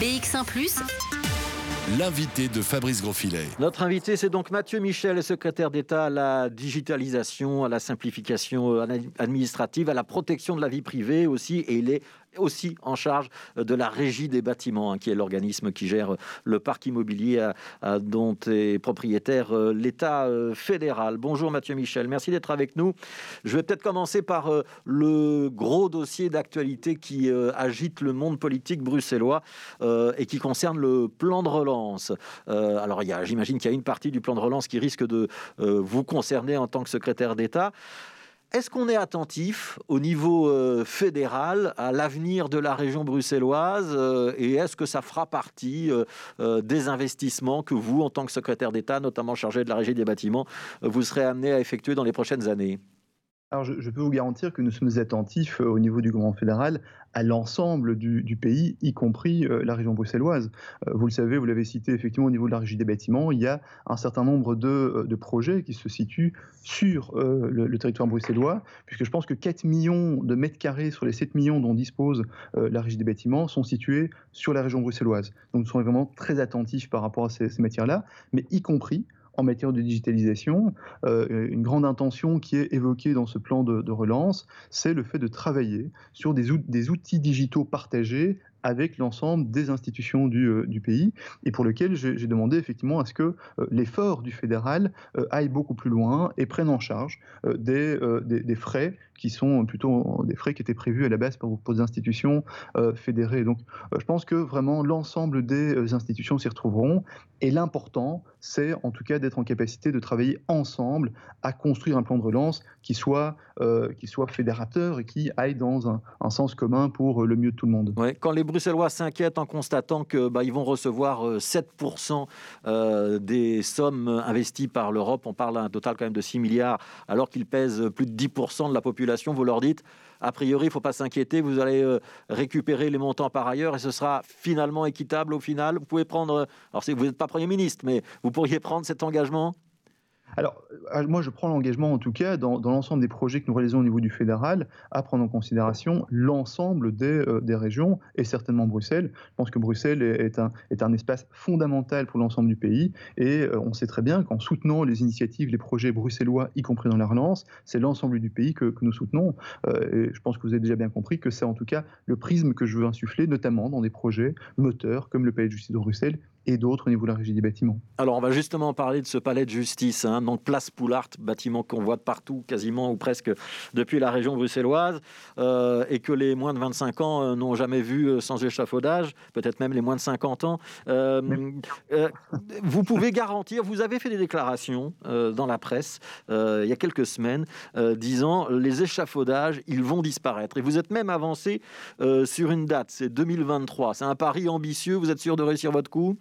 BX1 ⁇ L'invité de Fabrice Grosfilet. Notre invité, c'est donc Mathieu Michel, secrétaire d'État à la digitalisation, à la simplification euh, administrative, à la protection de la vie privée aussi, et il est aussi en charge de la régie des bâtiments, hein, qui est l'organisme qui gère le parc immobilier dont est propriétaire euh, l'État euh, fédéral. Bonjour Mathieu Michel, merci d'être avec nous. Je vais peut-être commencer par euh, le gros dossier d'actualité qui agite le monde politique bruxellois et qui concerne le plan de relance. alors j'imagine qu'il y a une partie du plan de relance qui risque de vous concerner en tant que secrétaire d'État. Est-ce qu'on est attentif au niveau euh, fédéral à l'avenir de la région bruxelloise euh, et est-ce que ça fera partie euh, des investissements que vous, en tant que secrétaire d'État, notamment chargé de la régie des bâtiments, vous serez amené à effectuer dans les prochaines années? Alors, je, peux vous garantir que nous sommes attentifs au niveau du gouvernement fédéral à l'ensemble du, pays, y compris euh, la région bruxelloise. Euh, vous le savez, vous l'avez cité effectivement au niveau de la régie des bâtiments, il y a un certain nombre de, euh, projets qui se situent sur le, territoire bruxellois, puisque je pense que 4 millions de mètres carrés sur les 7 millions dont dispose la régie des bâtiments sont situés sur la région bruxelloise. Donc nous sommes vraiment très attentifs par rapport à ces matières-là, mais y compris en matière de digitalisation. Euh, une grande intention qui est évoquée dans ce plan de, relance, c'est le fait de travailler sur des, des outils digitaux partagés avec l'ensemble des institutions du, euh, du, pays et pour lequel j'ai demandé effectivement à ce que euh, l'effort du fédéral aille beaucoup plus loin et prenne en charge des, des, frais qui sont plutôt des frais qui étaient prévus à la base pour, pour des institutions fédérées. Donc je pense que vraiment l'ensemble des institutions s'y retrouveront et l'important c'est en tout cas d'être en capacité de travailler ensemble à construire un plan de relance qui soit, euh, qui soit fédérateur et qui aille dans un, sens commun pour le mieux de tout le monde. les Bruxellois s'inquiètent en constatant qu'ils bah, vont recevoir 7% euh, euh, des sommes investies par l'Europe, on parle d'un total quand même de 6 milliards, alors qu'ils pèsent plus de 10% de la population, vous leur dites. A priori, il ne faut pas s'inquiéter, vous allez euh, récupérer les montants par ailleurs et ce sera finalement équitable au final. Vous pouvez prendre, alors vous n'êtes pas Premier ministre, mais vous pourriez prendre cet engagement? Alors, euh, moi, je prends l'engagement, en tout cas, dans, l'ensemble des projets que nous réalisons au niveau du fédéral, à prendre en considération l'ensemble des, euh, régions et certainement Bruxelles. Je pense que Bruxelles est, un, espace fondamental pour l'ensemble du pays et euh, on sait très bien qu'en soutenant les initiatives, les projets bruxellois, y compris dans la relance, c'est l'ensemble du pays que, que nous soutenons. et je pense que vous avez déjà bien compris que c'est en tout cas le prisme que je veux insuffler, notamment dans des projets moteurs comme le Palais de justice de Bruxelles et d'autres au niveau de la régie des bâtiments. Alors on va justement parler de ce palais de justice, hein, donc place Poulart, bâtiment qu'on voit de partout, quasiment ou presque depuis la région bruxelloise, euh, et que les moins de 25 ans euh, n'ont jamais vu euh, sans échafaudage, peut-être même les moins de 50 ans. vous pouvez garantir, vous avez fait des déclarations dans la presse il y a quelques semaines, disant les échafaudages, ils vont disparaître. Et vous êtes même avancé sur une date, c'est 2023. C'est un pari ambitieux, vous êtes sûr de réussir votre coup?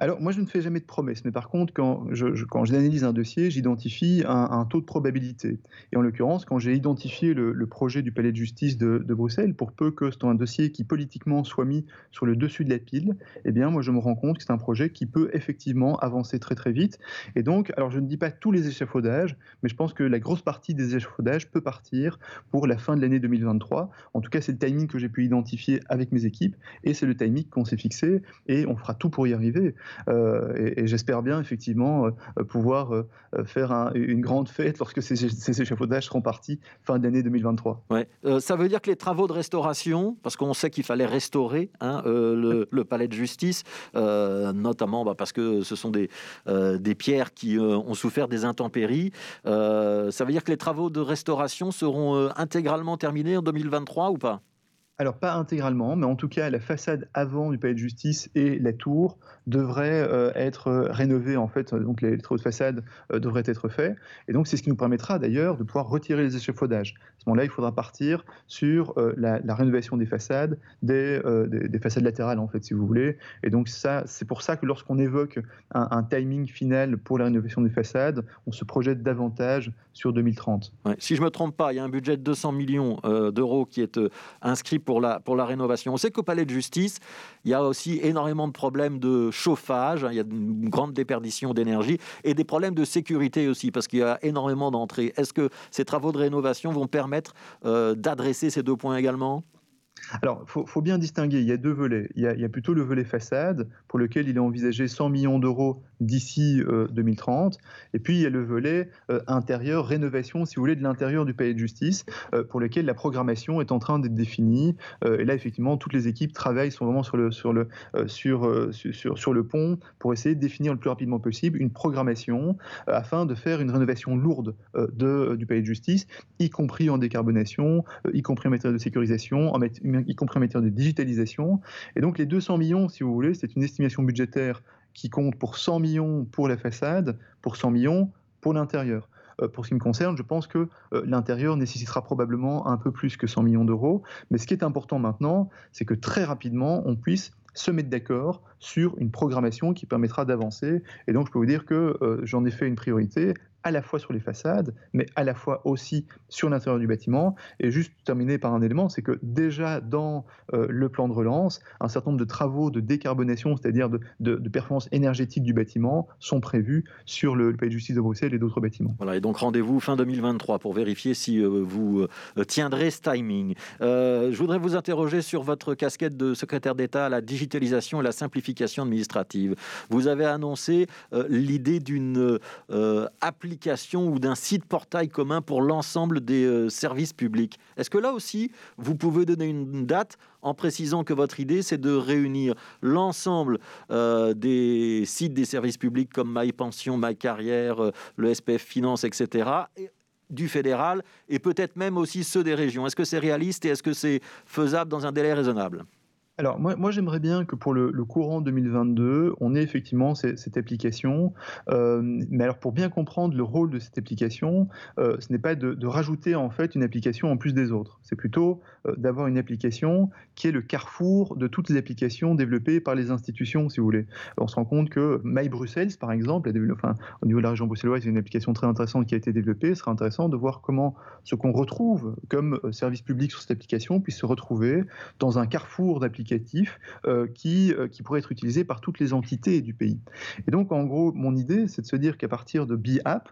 Alors, moi, je ne fais jamais de promesses, mais par contre, quand je, quand j'analyse un dossier, j'identifie un, taux de probabilité. Et en l'occurrence, quand j'ai identifié le, projet du palais de justice de, Bruxelles, pour peu que c'est un dossier qui politiquement soit mis sur le dessus de la pile, eh bien, moi, je me rends compte que c'est un projet qui peut effectivement avancer très très vite. Et donc, alors, je ne dis pas tous les échafaudages, mais je pense que la grosse partie des échafaudages peut partir pour la fin de l'année 2023. En tout cas, c'est le timing que j'ai pu identifier avec mes équipes, et c'est le timing qu'on s'est fixé, et on fera tout pour y arriver. Euh, et, j'espère bien effectivement euh, pouvoir euh, faire une grande fête lorsque ces, ces, échafaudages seront partis fin d'année 2023. Ouais. ça veut dire que les travaux de restauration, parce qu'on sait qu'il fallait restaurer hein, le, palais de justice, notamment bah, parce que ce sont des, des pierres qui ont souffert des intempéries, ça veut dire que les travaux de restauration seront intégralement terminés en 2023 ou pas? Alors pas intégralement, mais en tout cas la façade avant du palais de justice et la tour devraient euh, être euh, rénovées en fait. Donc les, travaux de façade euh, devraient être faits. Et donc c'est ce qui nous permettra d'ailleurs de pouvoir retirer les échafaudages. À ce moment-là, il faudra partir sur la, rénovation des façades, des, des, façades latérales en fait, si vous voulez. Et donc ça, c'est pour ça que lorsqu'on évoque un, timing final pour la rénovation des façades, on se projette davantage sur 2030. Si je me trompe pas, il y a un budget de 200 millions d'euros qui est inscrit pour pour la, pour la rénovation. On sait qu'au palais de justice, il y a aussi énormément de problèmes de chauffage, hein, il y a une grande déperdition d'énergie et des problèmes de sécurité aussi, parce qu'il y a énormément d'entrées. Est-ce que ces travaux de rénovation vont permettre euh, d'adresser ces deux points également? Alors, il faut, bien distinguer, il y a deux volets. Il y a, plutôt le volet façade, pour lequel il est envisagé 100 millions d'euros d'ici 2030, euh, et puis il y a le volet euh, intérieur, rénovation, si vous voulez, de l'intérieur du palais de justice, euh, pour lequel la programmation est en train d'être définie. et là, effectivement, toutes les équipes travaillent, sont vraiment sur le, sur le, sur, sur, sur, le pont, pour essayer de définir le plus rapidement possible une programmation afin de faire une rénovation lourde de, du palais de justice, y compris en décarbonation, y compris en matière de sécurisation, en, y compris en matière de digitalisation. Et donc les 200 millions, si vous voulez, c'est une estimation budgétaire qui compte pour 100 millions pour la façade, pour 100 millions pour l'intérieur. Euh, pour ce qui me concerne, je pense que euh, l'intérieur nécessitera probablement un peu plus que 100 millions d'euros. Mais ce qui est important maintenant, c'est que très rapidement, on puisse se mettre d'accord sur une programmation qui permettra d'avancer. Et donc, je peux vous dire que euh, j'en ai fait une priorité à la fois sur les façades, mais à la fois aussi sur l'intérieur du bâtiment. Et juste terminer par un élément, c'est que déjà dans euh, le plan de relance, un certain nombre de travaux de décarbonation, c'est-à-dire de, performance énergétique du bâtiment, sont prévus sur le, Palais de justice de Bruxelles et d'autres bâtiments. Voilà, et donc rendez-vous fin 2023 pour vérifier si euh, vous euh, tiendrez ce timing. je voudrais vous interroger sur votre casquette de secrétaire d'État à la digitalisation et la simplification administrative. Vous avez annoncé l'idée d'une application ou d'un site portail commun pour l'ensemble des euh, services publics. Est-ce que là aussi, vous pouvez donner une date en précisant que votre idée, c'est de réunir l'ensemble euh, des sites des services publics comme MyPension, MyCarrière, euh, le SPF Finance, etc., du fédéral et peut-être même aussi ceux des régions. Est-ce que c'est réaliste et est-ce que c'est faisable dans un délai raisonnable? Alors, moi, moi j'aimerais bien que pour le, courant 2022, on ait effectivement cette, application. Euh, mais alors, pour bien comprendre le rôle de cette application, euh, ce n'est pas de, rajouter en fait une application en plus des autres. C'est plutôt euh, d'avoir une application qui est le carrefour de toutes les applications développées par les institutions, si vous voulez. on se rend compte que My Bruxelles, par exemple, au niveau de la région bruxelloise, c'est une application très intéressante qui a été développée. Ce sera intéressant de voir comment ce qu'on retrouve comme service public sur cette application puisse se retrouver dans un carrefour d'applications euh, qui, euh, qui pourrait être utilisé par toutes les entités du pays. Et donc, en gros, mon idée, c'est de se dire qu'à partir de BeApp,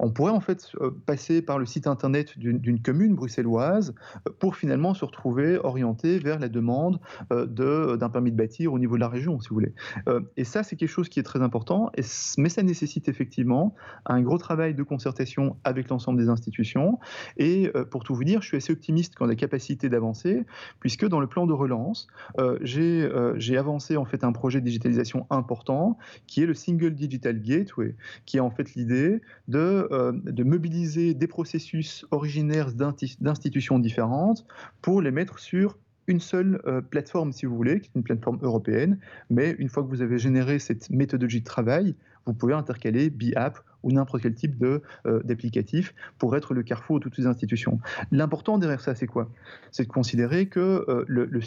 on pourrait en fait euh, passer par le site internet d'une commune bruxelloise euh, pour finalement se retrouver orienté vers la demande euh, d'un permis de bâtir au niveau de la région, si vous voulez. Et ça, c'est quelque chose qui est très important, mais ça nécessite effectivement un gros travail de concertation avec l'ensemble des institutions. Et pour tout vous dire, je suis assez optimiste quant à la capacité d'avancer, puisque dans le plan de relance, j'ai avancé en fait un projet de digitalisation important, qui est le Single Digital Gateway, qui est en fait l'idée de euh, de mobiliser des processus originaires d'institutions différentes pour les mettre sur une seule euh, plateforme, si vous voulez, qui est une plateforme européenne. Mais une fois que vous avez généré cette méthodologie de travail, vous pouvez intercaler BIAP ou n'importe quel type euh, d'applicatif pour être le carrefour de toutes ces institutions. L'important derrière ça, c'est quoi? C'est de considérer que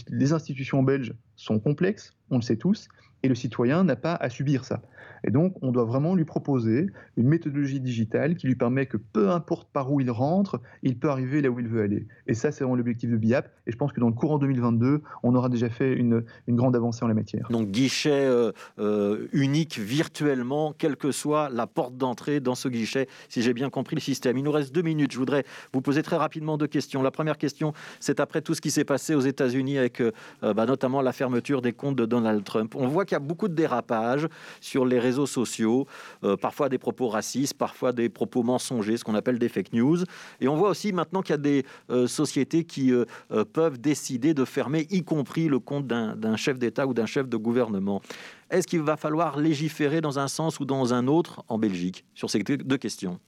les institutions belges sont complexes, on le sait tous, et le citoyen n'a pas à subir ça. Et donc, on doit vraiment lui proposer une méthodologie digitale qui lui permet que peu importe par où il rentre, il peut arriver là où il veut aller. Et ça, c'est vraiment l'objectif de BIAP. Et je pense que dans le courant 2022, on aura déjà fait une, grande avancée en la matière. Donc, guichet euh, euh, unique virtuellement, quelle que soit la porte d'entrée dans ce guichet, si j'ai bien compris le système. Il nous reste deux minutes. Je voudrais vous poser très rapidement deux questions. La première question, c'est après tout ce qui s'est passé aux États-Unis avec euh, bah, notamment la fermeture des comptes de Donald Trump. On voit qu'il y a beaucoup de dérapages sur les réseaux sociaux, euh, parfois des propos racistes, parfois des propos mensongers, ce qu'on appelle des fake news. Et on voit aussi maintenant qu'il y a des euh, sociétés qui euh, peuvent décider de fermer, y compris le compte d'un chef d'État ou d'un chef de gouvernement. Est-ce qu'il va falloir légiférer dans un sens ou dans un autre en Belgique sur ces deux questions?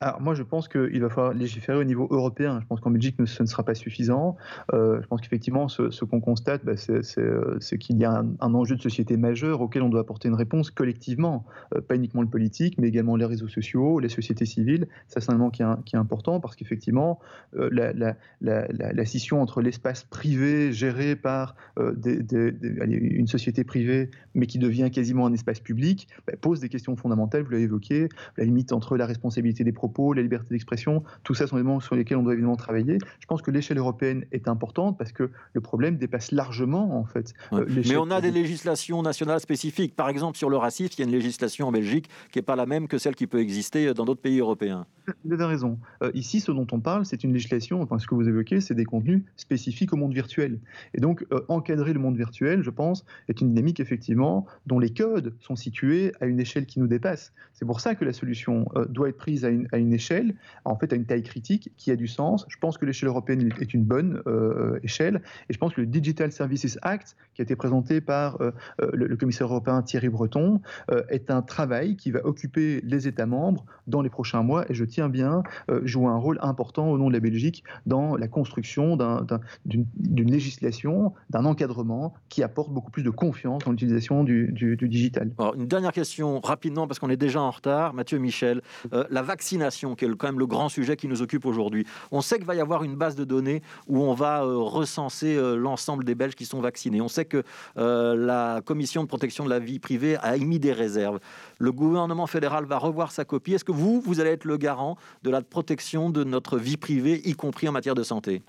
Alors moi, je pense qu'il va falloir légiférer au niveau européen. Je pense qu'en Belgique, ce ne sera pas suffisant. Euh, je pense qu'effectivement, ce, qu'on constate, bah, euh, c'est qu'il y a un, enjeu de société majeur auquel on doit apporter une réponse collectivement, euh, pas uniquement le politique, mais également les réseaux sociaux, les sociétés civiles. Ça, c'est un élément qui est, important parce qu'effectivement, la, scission entre l'espace privé géré par une société privée, mais qui devient quasiment un espace public, bah, pose des questions fondamentales. Vous l'avez évoqué, la limite entre la responsabilité des la liberté d'expression, tout ça sont des éléments sur lesquels on doit évidemment travailler. Je pense que l'échelle européenne est importante parce que le problème dépasse largement en fait. Euh, Mais on a des législations nationales spécifiques. Par exemple, sur le racisme, il y a une législation en Belgique qui n'est pas la même que celle qui peut exister dans d'autres pays européens. Vous avez raison. Euh, ici, ce dont on parle, c'est une législation, enfin ce que vous évoquez, c'est des contenus spécifiques au monde virtuel. Et donc, euh, encadrer le monde virtuel, je pense, est une dynamique, effectivement, dont les codes sont situés à une échelle qui nous dépasse. C'est pour ça que la solution euh, doit être prise à une, à une, échelle, en fait, à une taille critique qui a du sens. Je pense que l'échelle européenne est une bonne échelle. Et je pense que le Digital Services Act, qui a été présenté par le, le, commissaire européen Thierry Breton, est un travail qui va occuper les États membres dans les prochains mois. Et je tiens bien euh, jouer un rôle important au nom de la Belgique dans la construction d'une législation, d'un encadrement qui apporte beaucoup plus de confiance dans l'utilisation du, digital. Alors, une dernière question rapidement parce qu'on est déjà en retard. Mathieu Michel, euh, la vaccination qui est quand même le grand sujet qui nous occupe aujourd'hui. On sait qu'il va y avoir une base de données où on va euh, recenser l'ensemble des Belges qui sont vaccinés. On sait que la Commission de protection de la vie privée a émis des réserves. Le gouvernement fédéral va revoir sa copie. Est-ce que vous, vous allez être le garant de la protection de notre vie privée, y compris en matière de santé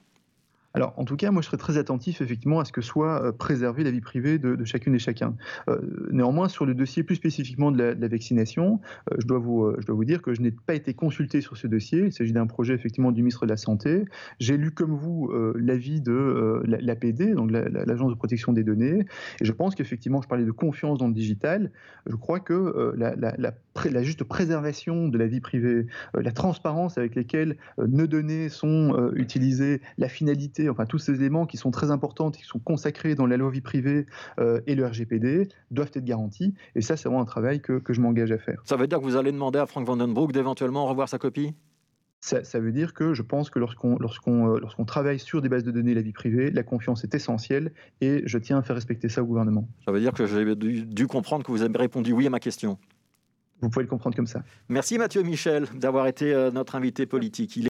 alors, en tout cas, moi, je serais très attentif, effectivement, à ce que soit euh, préservée la vie privée de, chacune et chacun. Euh, néanmoins, sur le dossier plus spécifiquement de la, vaccination, euh, je, dois vous, je dois vous dire que je n'ai pas été consulté sur ce dossier. Il s'agit d'un projet, effectivement, du ministre de la Santé. J'ai lu, comme vous, l'avis de l'APD, donc l'Agence de protection des données. Et je pense qu'effectivement, je parlais de confiance dans le digital. Je crois que la, la, juste préservation de la vie privée, la transparence avec lesquelles nos données sont utilisées, la finalité enfin tous ces éléments qui sont très importants, qui sont consacrés dans la loi vie privée euh, et le RGPD, doivent être garantis. Et ça, c'est vraiment un travail que, je m'engage à faire. Ça veut dire que vous allez demander à Frank Vandenbroek d'éventuellement revoir sa copie? Ça, veut dire que je pense que lorsqu'on lorsqu'on euh, lorsqu'on travaille sur des bases de données la vie privée, la confiance est essentielle et je tiens à faire respecter ça au gouvernement. Ça veut dire que j'ai dû, dû comprendre que vous avez répondu oui à ma question. Vous pouvez le comprendre comme ça. Merci Mathieu Michel d'avoir été euh, notre invité politique.